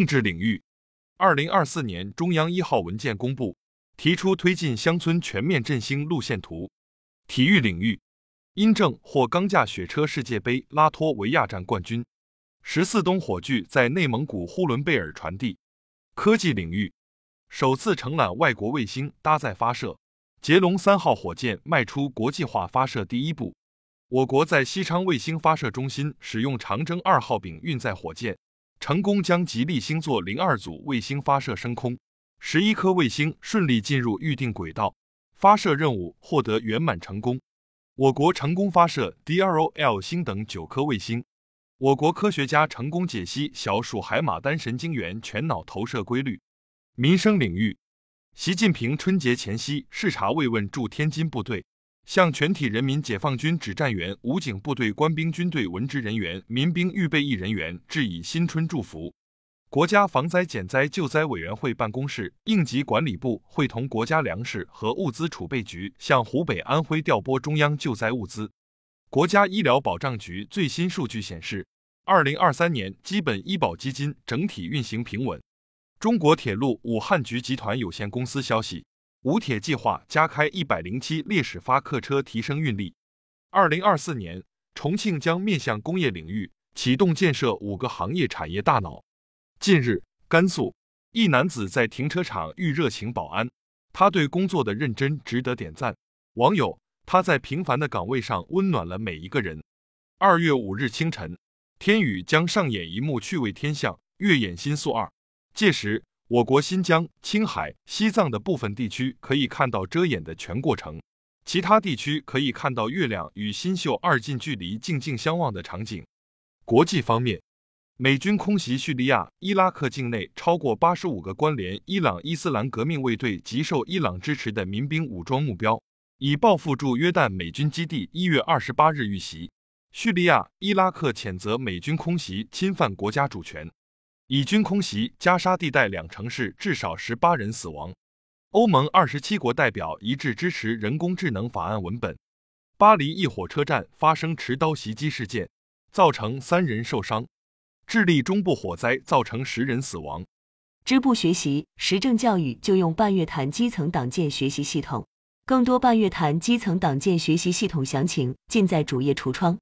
政治领域，二零二四年中央一号文件公布，提出推进乡村全面振兴路线图。体育领域，殷正获钢架雪车世界杯拉脱维亚站冠军。十四冬火炬在内蒙古呼伦贝尔传递。科技领域，首次承揽外国卫星搭载发射，捷龙三号火箭迈出国际化发射第一步。我国在西昌卫星发射中心使用长征二号丙运载火箭。成功将吉利星座零二组卫星发射升空，十一颗卫星顺利进入预定轨道，发射任务获得圆满成功。我国成功发射 DRO-L 星等九颗卫星。我国科学家成功解析小鼠海马单神经元全脑投射规律。民生领域，习近平春节前夕视察慰问驻天津部队。向全体人民解放军指战员、武警部队官兵、军队文职人员、民兵预备役人员致以新春祝福。国家防灾减灾救灾委员会办公室、应急管理部会同国家粮食和物资储备局向湖北、安徽调拨中央救灾物资。国家医疗保障局最新数据显示，二零二三年基本医保基金整体运行平稳。中国铁路武汉局集团有限公司消息。武铁计划加开一百零七列始发客车，提升运力。二零二四年，重庆将面向工业领域启动建设五个行业产业大脑。近日，甘肃一男子在停车场遇热情保安，他对工作的认真值得点赞。网友他在平凡的岗位上温暖了每一个人。二月五日清晨，天宇将上演一幕趣味天象——月掩新宿二，届时。我国新疆、青海、西藏的部分地区可以看到遮掩的全过程，其他地区可以看到月亮与星宿二近距离静静相望的场景。国际方面，美军空袭叙利亚、伊拉克境内超过八十五个关联伊朗伊斯兰革命卫队及受伊朗支持的民兵武装目标，以报复驻约旦美军基地一月二十八日遇袭。叙利亚、伊拉克谴责美军空袭侵犯国家主权。以军空袭加沙地带两城市，至少十八人死亡。欧盟二十七国代表一致支持人工智能法案文本。巴黎一火车站发生持刀袭击事件，造成三人受伤。智利中部火灾造成十人死亡。支部学习时政教育就用半月谈基层党建学习系统，更多半月谈基层党建学习系统详情尽在主页橱窗。